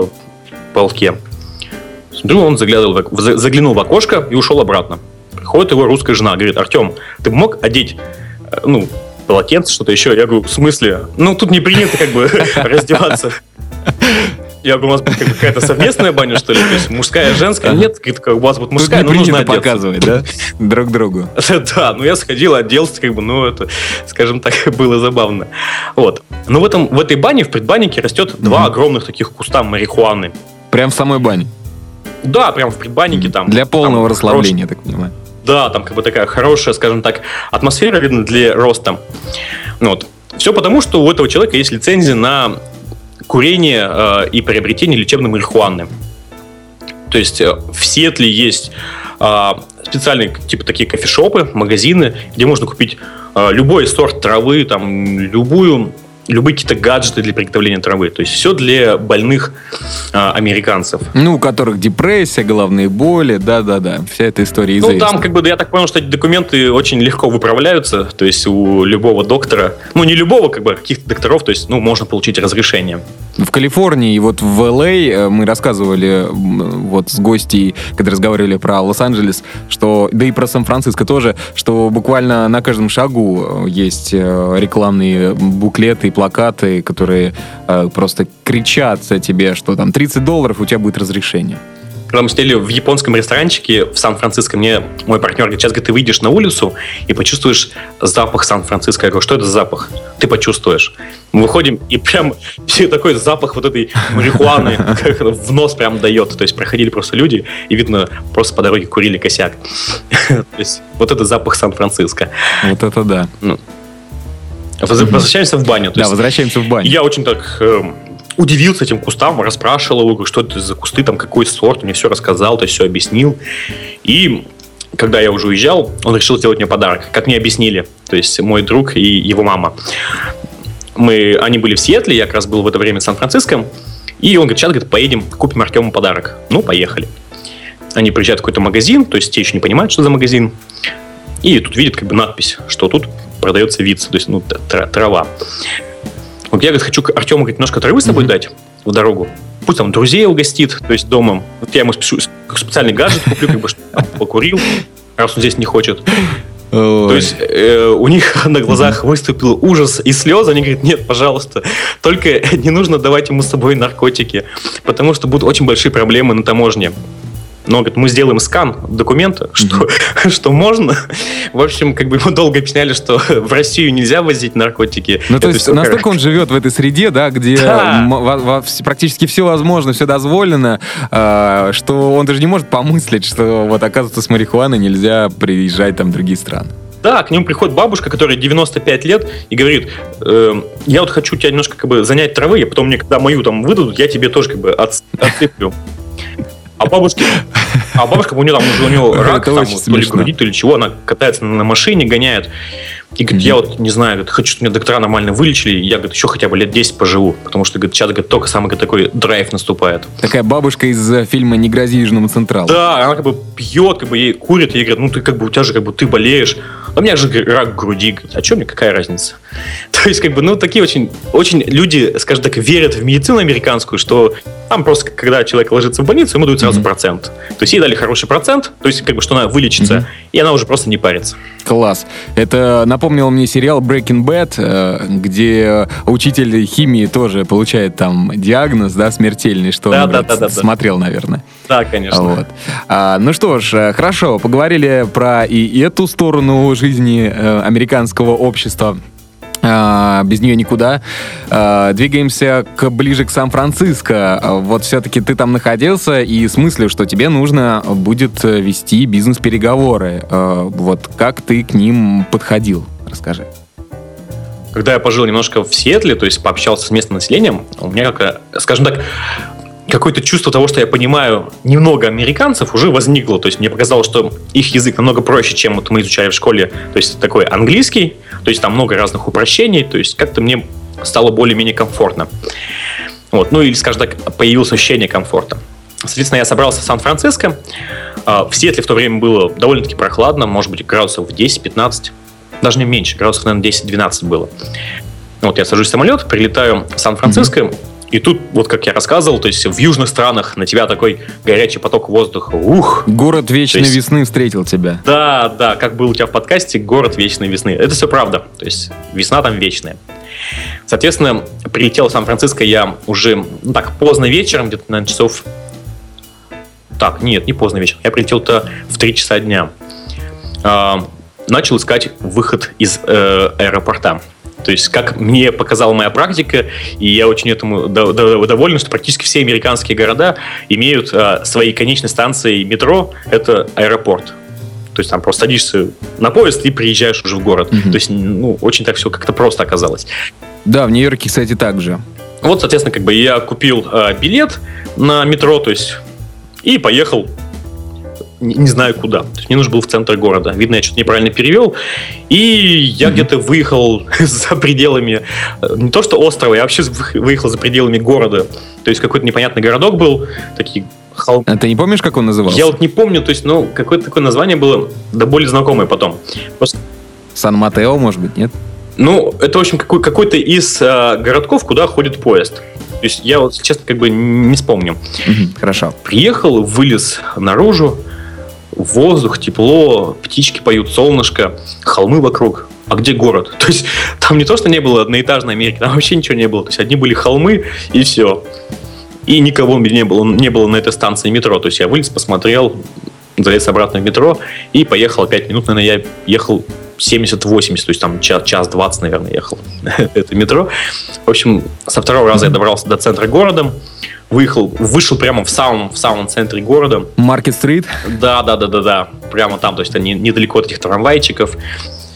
полке. Смотрю, он заглядывал в ок- за- заглянул в окошко и ушел обратно. Приходит его русская жена, говорит, Артем, ты бы мог одеть, э, ну, полотенце, что-то еще? Я говорю, в смысле? Ну, тут не принято как бы раздеваться. Я говорю, у нас какая-то совместная баня, что ли? То есть мужская, женская? Нет, как у вас вот мужская, но нужно одеться. показывать, да? Друг другу. Да, ну я сходил, оделся, как бы, ну это, скажем так, было забавно. Вот. Но в, этом, в этой бане, в предбаннике растет два огромных таких куста марихуаны. Прям в самой бане? Да, прям в предбаннике там. Для полного расслабления, так понимаю. Да, там как бы такая хорошая, скажем так, атмосфера, видно, для роста. Ну вот. Все потому, что у этого человека есть лицензия на курение э, и приобретение лечебной марихуаны. То есть э, в Сиэтле есть э, специальные типа такие кофешопы, магазины, где можно купить э, любой сорт травы, там любую любые какие-то гаджеты для приготовления травы. То есть все для больных а, американцев. Ну, у которых депрессия, головные боли, да-да-да, вся эта история Ну, там, как бы, я так понял, что эти документы очень легко выправляются, то есть у любого доктора, ну, не любого, как бы, а каких-то докторов, то есть, ну, можно получить разрешение. В Калифорнии и вот в Л.А. э, мы рассказывали вот с гостей, когда разговаривали про Лос-Анджелес, что, да и про Сан-Франциско тоже, что буквально на каждом шагу э, есть э, рекламные буклеты плакаты, которые э, просто кричат тебе, что там 30 долларов, у тебя будет разрешение. Когда мы сидели в японском ресторанчике в Сан-Франциско, мне мой партнер говорит, сейчас говорит, ты выйдешь на улицу и почувствуешь запах Сан-Франциско. Я говорю, что это за запах? Ты почувствуешь. Мы выходим, и прям все такой запах вот этой марихуаны в нос прям дает. То есть проходили просто люди, и видно, просто по дороге курили косяк. То есть вот это запах Сан-Франциско. Вот это да. Возвращаемся в баню. Да, возвращаемся в баню. Я очень так э, удивился этим кустам, расспрашивал его, что это за кусты, там какой сорт, мне все рассказал, то есть все объяснил. И когда я уже уезжал, он решил сделать мне подарок, как мне объяснили. То есть мой друг и его мама. Мы, они были в Сиэтле, я как раз был в это время в Сан-Франциско. И он говорит, сейчас говорит, поедем, купим Артему подарок. Ну, поехали. Они приезжают в какой-то магазин, то есть те еще не понимают, что за магазин. И тут видят как бы надпись, что тут продается виц, то есть ну, трава. Вот я, говорит, хочу Артему говорит, немножко травы с собой mm-hmm. дать в дорогу. Пусть там друзей угостит, то есть домом. Вот я ему спешу, специальный гаджет куплю, как бы, покурил, раз он здесь не хочет. Ой. То есть э, у них на глазах выступил ужас и слезы. Они говорят, нет, пожалуйста, только не нужно давать ему с собой наркотики, потому что будут очень большие проблемы на таможне но говорит, мы сделаем скан документа, что, mm-hmm. что можно. В общем, как бы ему долго объясняли, что в Россию нельзя возить наркотики. Ну, то есть настолько он живет в этой среде, да, где да. Во, во, практически все возможно, все дозволено, э, что он даже не может помыслить, что вот оказывается с марихуаной нельзя приезжать там в другие страны. Да, к нему приходит бабушка, которая 95 лет, и говорит, э, я вот хочу тебя немножко как бы занять травы, а потом мне, когда мою там выдадут, я тебе тоже как бы отсыплю. А бабушка, а бабушка, у нее там уже у нее рак, там, то ли груди, то ли чего, она катается на машине, гоняет. И говорит, я вот не знаю, говорит, хочу, чтобы меня доктора нормально вылечили, я, говорит, еще хотя бы лет 10 поживу, потому что, говорит, сейчас, говорит, только самый говорит, такой драйв наступает. Такая бабушка из э, фильма «Не грози Южному Централу». Да, она как бы пьет, как бы ей курит, ей говорят, ну ты как бы, у тебя же как бы ты болеешь. А у меня же рак груди, говорит, а что мне, какая разница? То есть, как бы, ну, такие очень, очень люди, скажем так, верят в медицину американскую, что там просто, когда человек ложится в больницу, ему дают сразу mm-hmm. процент. То есть ей дали хороший процент, то есть, как бы, что она вылечится, mm-hmm. и она уже просто не парится. Класс. Это напомнил мне сериал Breaking Bad, э, где учитель химии тоже получает там диагноз, да, смертельный, что да, он да, да, да, смотрел, наверное. Да, конечно. Вот. А, ну что ж, э, хорошо, поговорили про и эту сторону жизни э, американского общества. А, без нее никуда. А, двигаемся к, ближе к Сан-Франциско. Вот все-таки ты там находился, и смысле, что тебе нужно будет вести бизнес-переговоры. А, вот как ты к ним подходил? Расскажи. Когда я пожил немножко в Сиэтле, то есть пообщался с местным населением, у меня, как, скажем так, какое-то чувство того, что я понимаю немного американцев, уже возникло. То есть мне показалось, что их язык намного проще, чем вот мы изучали в школе. То есть такой английский, то есть там много разных упрощений, то есть как-то мне стало более-менее комфортно. Вот. Ну или, скажем так, появилось ощущение комфорта. Соответственно, я собрался в Сан-Франциско. А, в Сиэтле в то время было довольно-таки прохладно, может быть, градусов 10-15, даже не меньше, градусов, наверное, 10-12 было. Вот я сажусь в самолет, прилетаю в Сан-Франциско, mm-hmm И тут, вот как я рассказывал, то есть в южных странах на тебя такой горячий поток воздуха. Ух! Город вечной есть, весны встретил тебя. Да, да, как был у тебя в подкасте, город вечной весны. Это все правда. То есть весна там вечная. Соответственно, прилетел в Сан-Франциско я уже ну, так поздно вечером, где-то, на часов... Так, нет, не поздно вечером. Я прилетел-то в 3 часа дня. Начал искать выход из э, аэропорта. То есть, как мне показала моя практика, и я очень этому доволен, что практически все американские города имеют а, свои конечные станции метро, это аэропорт. То есть там просто садишься на поезд и приезжаешь уже в город. Mm-hmm. То есть, ну, очень так все как-то просто оказалось. Да, в Нью-Йорке, кстати, так же. Вот, соответственно, как бы я купил э, билет на метро, то есть, и поехал не, не знаю куда. То есть мне нужно было в центр города. Видно, я что-то неправильно перевел. И я mm-hmm. где-то выехал за пределами, э, не то что острова, я вообще выехал за пределами города. То есть какой-то непонятный городок был, такие холмы. А ты не помнишь, как он назывался? Я вот не помню, то есть, ну, какое-то такое название было, да более знакомое потом. Просто... Сан-Матео, может быть, нет? Ну, это, в общем, какой- какой-то из э, городков, куда ходит поезд. То есть я вот, честно, как бы не вспомню. Хорошо. Приехал, вылез наружу, воздух, тепло, птички поют, солнышко, холмы вокруг. А где город? То есть там не то, что не было одноэтажной Америки, там вообще ничего не было. То есть одни были холмы и все. И никого не было, не было на этой станции метро. То есть я вылез, посмотрел, залез обратно в метро и поехал. Пять минут, наверное, я ехал 70-80, то есть там час, час 20, наверное, ехал это метро. В общем, со второго раза я добрался до центра города выехал, вышел прямо в самом, в самом центре города. Маркет-стрит? Да, да, да, да, да. Прямо там, то есть они недалеко от этих трамвайчиков.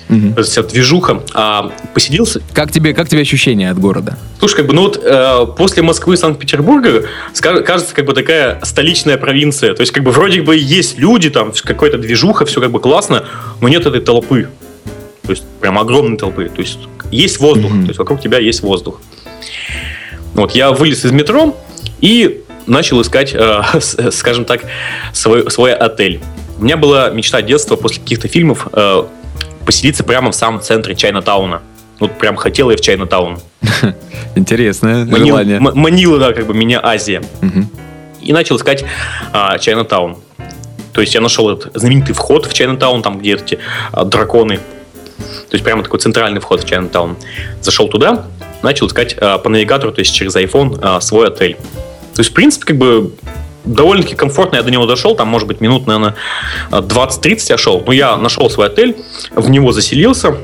Угу. Вся движуха. А, посиделся. Как тебе, как тебе ощущения от города? Слушай, как бы, ну вот э, после Москвы и Санкт-Петербурга кажется, как бы такая столичная провинция. То есть, как бы, вроде бы есть люди, там, какая-то движуха, все как бы классно, но нет этой толпы. То есть, прям огромной толпы. То есть, есть воздух. Угу. То есть, вокруг тебя есть воздух. Вот, я вылез из метро, и начал искать, э, скажем так, свой, свой отель. У меня была мечта детства после каких-то фильмов э, поселиться прямо в самом центре Чайна-тауна. Вот прям хотел я в Чайна-таун. Интересное Манил, желание. Манила, да, как бы меня Азия. Угу. И начал искать а, Чайна-таун. То есть я нашел этот знаменитый вход в Чайна-таун, там где эти а, драконы. То есть прямо такой центральный вход в Чайна-таун. Зашел туда, начал искать а, по навигатору, то есть через iPhone, а, свой отель. То есть, в принципе, как бы довольно-таки комфортно я до него дошел, там, может быть, минут, наверное, 20-30 я шел. Но я нашел свой отель, в него заселился,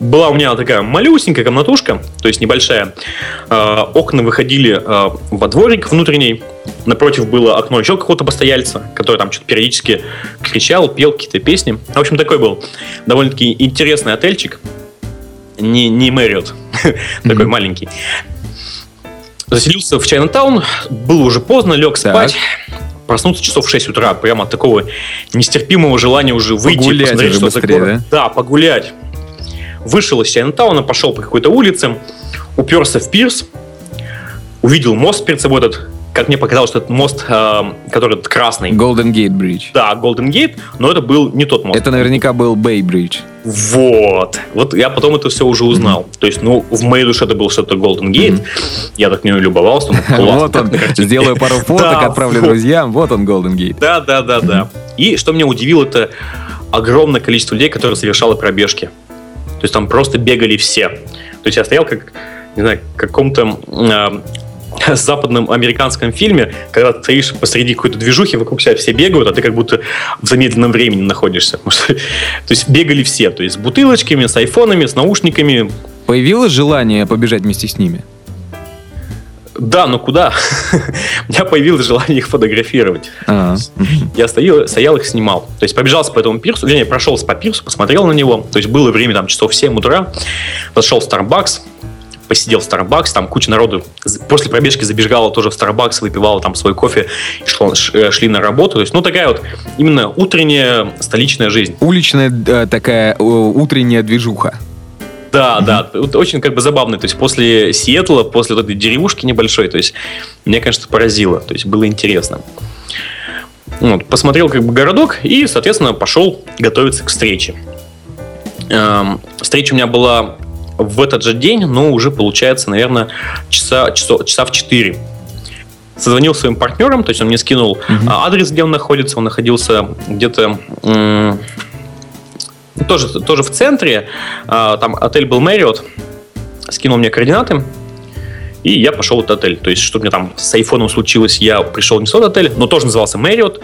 была у меня такая малюсенькая комнатушка, то есть небольшая. Э, окна выходили э, во дворик внутренний. Напротив было окно еще какого-то постояльца, который там что-то периодически кричал, пел какие-то песни. В общем, такой был довольно-таки интересный отельчик. Не, не Мэриот, такой маленький. Заселился в Чайнатаун, было уже поздно, лег спать. Так. Проснулся часов в 6 утра, прямо от такого нестерпимого желания уже выйти, погулять посмотреть, что быстрее, за город. Да? да, погулять. Вышел из Чайнатауна, пошел по какой-то улице, уперся в пирс, увидел мост перед собой этот как мне показалось, что этот мост, э, который красный. Golden Gate Bridge. Да, Golden Gate, но это был не тот мост. Это наверняка был Bay Bridge. Вот. Вот я потом это все уже узнал. Mm-hmm. То есть, ну, в моей душе это был что-то Golden Gate. Mm-hmm. Я так не любовался. Вот он. Сделаю пару фоток, отправлю друзьям. Вот он, Golden Gate. Да, да, да, да. И что меня удивило, это огромное количество людей, которые совершало пробежки. То есть там просто бегали все. То есть я стоял как, не знаю, каком-то западном американском фильме, когда ты стоишь посреди какой-то движухи, вокруг себя все бегают, а ты как будто в замедленном времени находишься. То есть бегали все, то есть с бутылочками, с айфонами, с наушниками. Появилось желание побежать вместе с ними? Да, но куда? У меня появилось желание их фотографировать. А. Я стоял, стоял, их снимал. То есть побежался по этому пирсу, вернее, прошелся по пирсу, посмотрел на него. То есть было время там часов 7 утра. Зашел в Starbucks, посидел в Starbucks, там куча народу после пробежки забежала тоже в Starbucks, выпивала там свой кофе и шло, э, шли на работу. То есть, ну, такая вот именно утренняя столичная жизнь. Уличная э, такая э, утренняя движуха. Да, да, очень как бы забавно. То есть после Сиэтла, после вот этой деревушки небольшой, то есть меня, конечно, поразило. То есть было интересно. Вот, посмотрел как бы городок и, соответственно, пошел готовиться к встрече. Эм, встреча у меня была в этот же день, но уже получается, наверное, часа, часа, часа в 4 созвонил своим партнерам, то есть он мне скинул uh-huh. адрес, где он находится. Он находился где-то м- тоже, тоже в центре. А, там отель был Marriott. Скинул мне координаты. И я пошел в этот отель. То есть, что мне там с айфоном случилось, я пришел не в тот отель, но тоже назывался Marriott.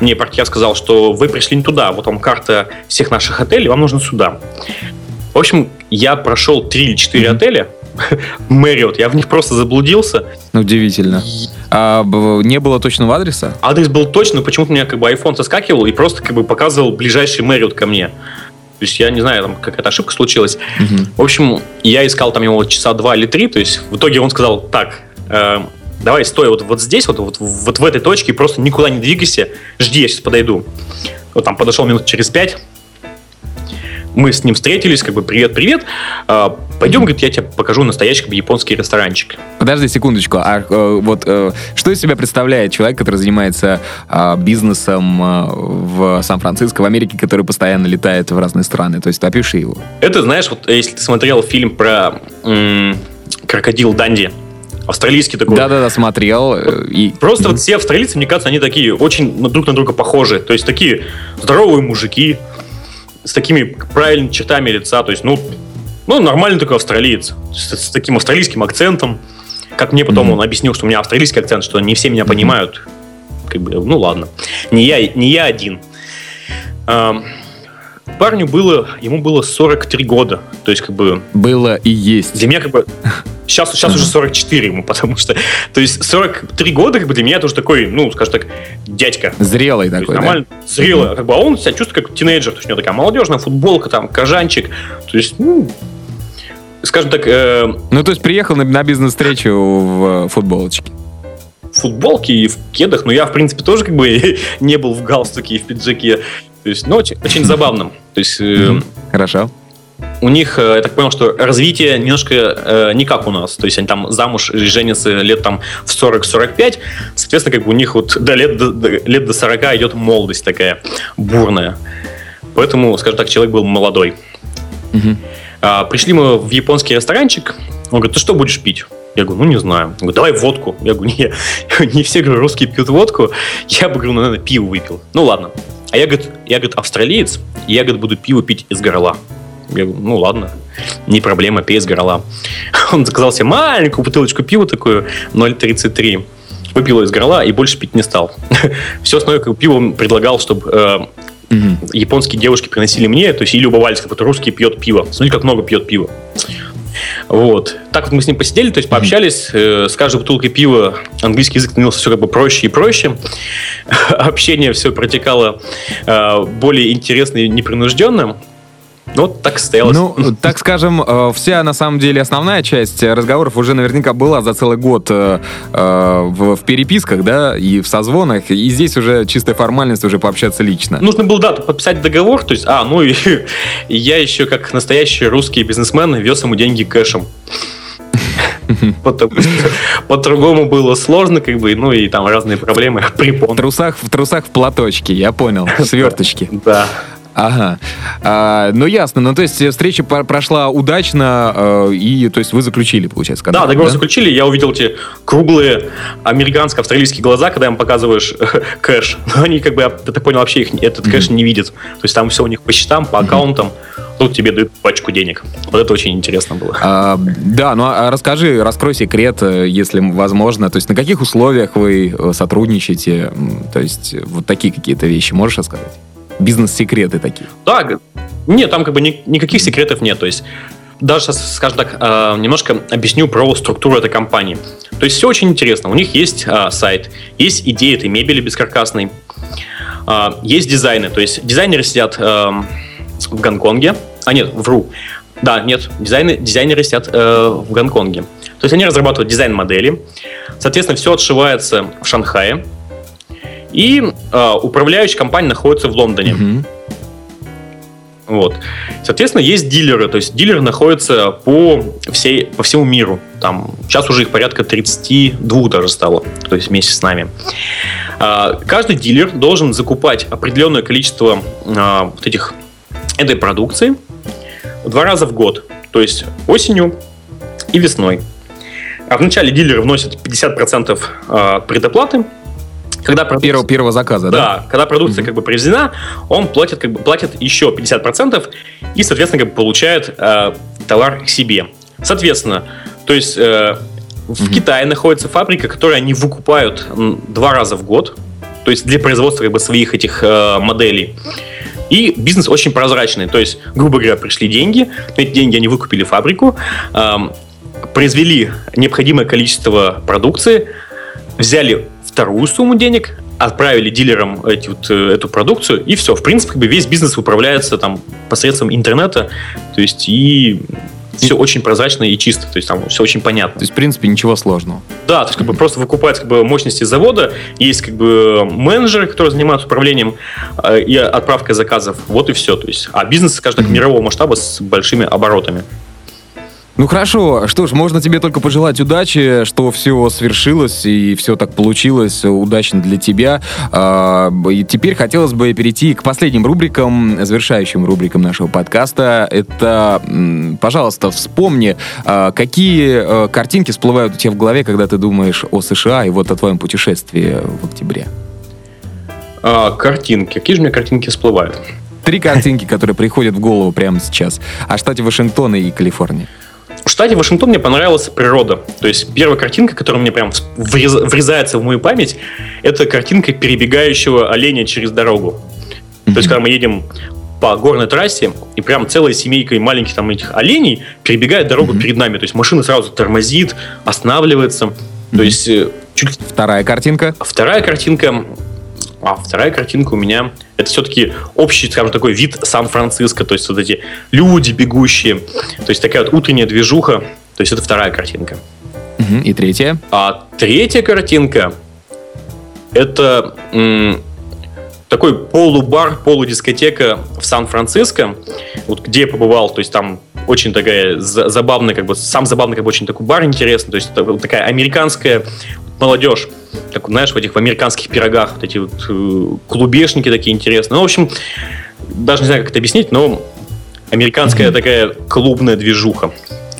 Мне партнер сказал, что вы пришли не туда. Вот вам карта всех наших отелей, вам нужно сюда. В общем, я прошел 3 или 4 mm-hmm. отеля, Мэриот. Я в них просто заблудился. Удивительно. А не было точного адреса? Адрес был точный, почему-то у меня как бы iPhone соскакивал и просто как бы показывал ближайший Мэриот ко мне. То есть я не знаю, там какая-то ошибка случилась. Угу. В общем, я искал там его часа два или три. То есть в итоге он сказал, так, э, давай стой вот, вот здесь, вот, вот, вот в этой точке, просто никуда не двигайся, жди, я сейчас подойду. Вот там подошел минут через пять, мы с ним встретились, как бы привет-привет. А, Пойдем, говорит, я тебе покажу настоящий как бы, японский ресторанчик. Подожди секундочку, а э, вот э, что из себя представляет человек, который занимается э, бизнесом э, в Сан-Франциско, в Америке, который постоянно летает в разные страны? То есть опиши его. Это, знаешь, вот если ты смотрел фильм про м- крокодил Данди, австралийский такой. Да-да-да, смотрел. И... Просто mm-hmm. вот все австралийцы, мне кажется, они такие очень друг на друга похожи. То есть такие здоровые мужики, с такими правильными чертами лица, то есть, ну, ну нормальный такой австралиец, с, с таким австралийским акцентом. Как мне потом mm-hmm. он объяснил, что у меня австралийский акцент, что не все меня mm-hmm. понимают. Как бы, ну ладно. Не я, не я один. Парню было, ему было 43 года. То есть, как бы... Было и есть. Для меня, как бы... Сейчас, сейчас уже 44 ему, потому что... То есть, 43 года, как бы, для меня это уже такой, ну, скажем так, дядька. Зрелый такой, есть, Нормально, да? зрелый. Как бы, а он себя чувствует как тинейджер. То есть, у него такая молодежная футболка, там, кожанчик. То есть, ну, скажем так... Э, ну, то есть, приехал на, на бизнес-встречу в э, футболочке футболке и в кедах, но я, в принципе, тоже как бы не был в галстуке и в пиджаке. То есть, ну, очень, очень забавно. То есть... Э, Хорошо. У них, э, я так понял, что развитие немножко э, не как у нас. То есть они там замуж женятся лет там в 40-45. Соответственно, как бы у них вот до лет до, до, лет до 40 идет молодость такая бурная. Поэтому, скажем так, человек был молодой. Угу. А, пришли мы в японский ресторанчик. Он говорит, ты что будешь пить? Я говорю, ну не знаю. Он говорит, давай водку. Я говорю, не, не все говорю, русские пьют водку. Я бы, говорю, ну, наверное, пиво выпил. Ну ладно. А я, говорит, я, говорит, австралиец, и я, говорит, буду пиво пить из горла. Я говорю, ну ладно, не проблема, пей из горла. Он заказал себе маленькую бутылочку пива такую, 0,33. Выпил из горла и больше пить не стал. Все остальное как пиво он предлагал, чтобы э, угу. японские девушки приносили мне, то есть и любовались, как будто русский пьет пиво. Смотри, как много пьет пива. Вот. Так вот мы с ним посидели, то есть пообщались. Э, с каждой бутылкой пива английский язык становился все как бы проще и проще. Общение все протекало э, более интересно и непринужденно. Ну, так состоялось. Ну, так скажем, э, вся, на самом деле, основная часть разговоров уже наверняка была за целый год э, э, в, переписках, да, и в созвонах, и здесь уже чистая формальность уже пообщаться лично. Нужно было, да, подписать договор, то есть, а, ну и, и я еще, как настоящий русский бизнесмен, вез ему деньги кэшем. По-другому было сложно, как бы, ну и там разные проблемы. В трусах, в трусах в платочке, я понял, сверточки. Да. Ага. А, ну, ясно. Ну, то есть встреча прошла удачно, э, и то есть вы заключили, получается, контракт, Да, договор да? заключили. Я увидел эти круглые американско-австралийские глаза, когда им показываешь э, кэш. Но они, как бы, я так понял, вообще их, этот mm-hmm. кэш не видят. То есть там все у них по счетам, по аккаунтам. Тут тебе дают пачку денег. Вот это очень интересно было. А, да, ну а расскажи, раскрой секрет, э, если возможно. То есть на каких условиях вы сотрудничаете? То есть вот такие какие-то вещи можешь рассказать? Бизнес-секреты такие? Да, нет, там как бы ни, никаких секретов нет. То есть даже скажем так, э, немножко объясню про структуру этой компании. То есть все очень интересно. У них есть э, сайт, есть идея этой мебели бескаркасной, э, есть дизайны. То есть дизайнеры сидят в Гонконге. А нет, вру. Да, нет, дизайны, дизайнеры сидят в Гонконге. То есть они разрабатывают дизайн-модели. Соответственно, все отшивается в Шанхае. И э, управляющая компания находится в Лондоне. Mm-hmm. Вот. Соответственно, есть дилеры, то есть дилеры находятся по, всей, по всему миру. Там, сейчас уже их порядка 32 даже стало, то есть вместе с нами. А, каждый дилер должен закупать определенное количество а, вот этих этой продукции два раза в год, то есть осенью и весной. А в начале дилеры вносят 50% э, предоплаты, когда продукция, первого, первого заказа, да? Да, когда продукция mm-hmm. как бы привезена, он платит, как бы, платит еще 50% и, соответственно, как бы получает э, товар к себе. Соответственно, то есть э, в mm-hmm. Китае находится фабрика, которую они выкупают два раза в год, то есть для производства как бы своих этих э, моделей. И бизнес очень прозрачный. То есть, грубо говоря, пришли деньги, эти деньги они выкупили фабрику, э, произвели необходимое количество продукции, взяли вторую сумму денег, отправили дилерам эти, вот, э, эту продукцию, и все. В принципе, как бы весь бизнес управляется там посредством интернета, то есть и все очень прозрачно и чисто, то есть там все очень понятно. То есть, в принципе, ничего сложного. Да, то есть, как бы просто выкупать как бы, мощности завода, есть как бы менеджеры, которые занимаются управлением э, и отправкой заказов, вот и все. То есть, а бизнес, скажем так, мирового масштаба с большими оборотами. Ну хорошо, что ж, можно тебе только пожелать удачи, что все свершилось и все так получилось удачно для тебя. А, и теперь хотелось бы перейти к последним рубрикам, завершающим рубрикам нашего подкаста. Это, пожалуйста, вспомни, а, какие а, картинки всплывают у тебя в голове, когда ты думаешь о США и вот о твоем путешествии в октябре. А, картинки. Какие же у меня картинки всплывают? Три картинки, которые приходят в голову прямо сейчас. О штате Вашингтона и Калифорнии. В штате Вашингтон мне понравилась природа. То есть первая картинка, которая мне прям врезается в мою память, это картинка перебегающего оленя через дорогу. Mm-hmm. То есть когда мы едем по горной трассе, и прям целая семейка маленьких там этих оленей перебегает дорогу mm-hmm. перед нами. То есть машина сразу тормозит, останавливается. Mm-hmm. То есть э, чуть... Вторая картинка? Вторая картинка а вторая картинка у меня это все-таки общий, скажем, такой вид Сан-Франциско, то есть вот эти люди бегущие, то есть такая вот утренняя движуха, то есть это вторая картинка. И третья? А третья картинка это м- такой полубар, полудискотека в Сан-Франциско, вот где я побывал, то есть там очень такая забавная, как бы, сам забавный, как бы, очень такой бар интересный, то есть такая американская молодежь, как, знаешь, в этих в американских пирогах, вот эти вот э, клубешники такие интересные. Ну, в общем, даже не знаю, как это объяснить, но американская mm-hmm. такая клубная движуха.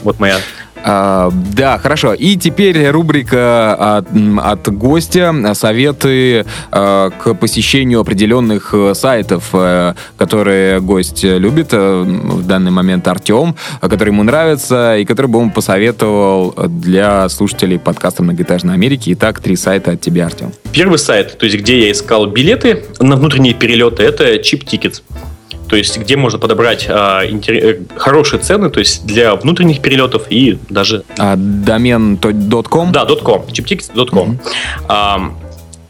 Вот моя а, да, хорошо. И теперь рубрика от, от гостя советы а, к посещению определенных э, сайтов, а, которые гость любит а, в данный момент Артем, который ему нравится и который бы он посоветовал для слушателей подкаста «Многоэтажной Америки». Итак, три сайта от тебя, Артем. Первый сайт, то есть где я искал билеты на внутренние перелеты, это Chip Tickets то есть где можно подобрать а, интерес, э, хорошие цены, то есть для внутренних перелетов и даже... А, домен .com? Да, .com, chiptickets.com. Mm-hmm. А,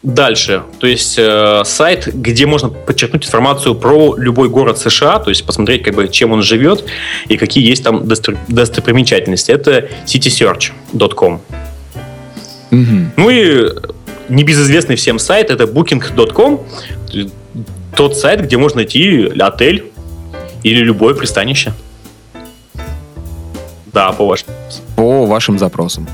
Дальше, то есть э, сайт, где можно подчеркнуть информацию про любой город США, то есть посмотреть, как бы, чем он живет и какие есть там достопримечательности. Это citysearch.com. Mm-hmm. Ну и небезызвестный всем сайт это booking.com тот сайт, где можно найти отель или любое пристанище. Да, по вашему по вашим запросам.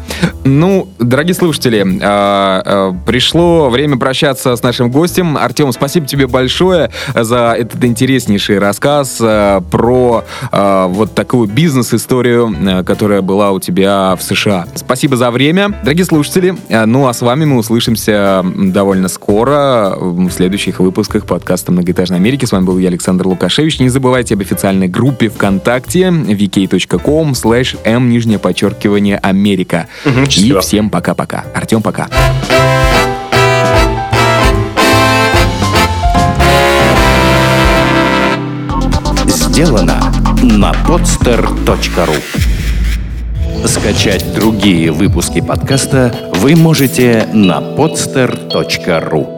Ну, дорогие слушатели, э, э, пришло время прощаться с нашим гостем. Артем, спасибо тебе большое за этот интереснейший рассказ э, про вот такую бизнес-историю, которая была у тебя в США. Спасибо за время. Дорогие слушатели, ну а с вами мы услышимся довольно скоро в следующих выпусках подкаста «Многоэтажной Америки». С вами был я, Александр Лукашевич. Не забывайте об официальной группе ВКонтакте vk.com slash m нижнее подчеркивание подчеркивание Америка. Угу, И всем пока-пока. Артем, пока. Сделано на podster.ru Скачать другие выпуски подкаста вы можете на podster.ru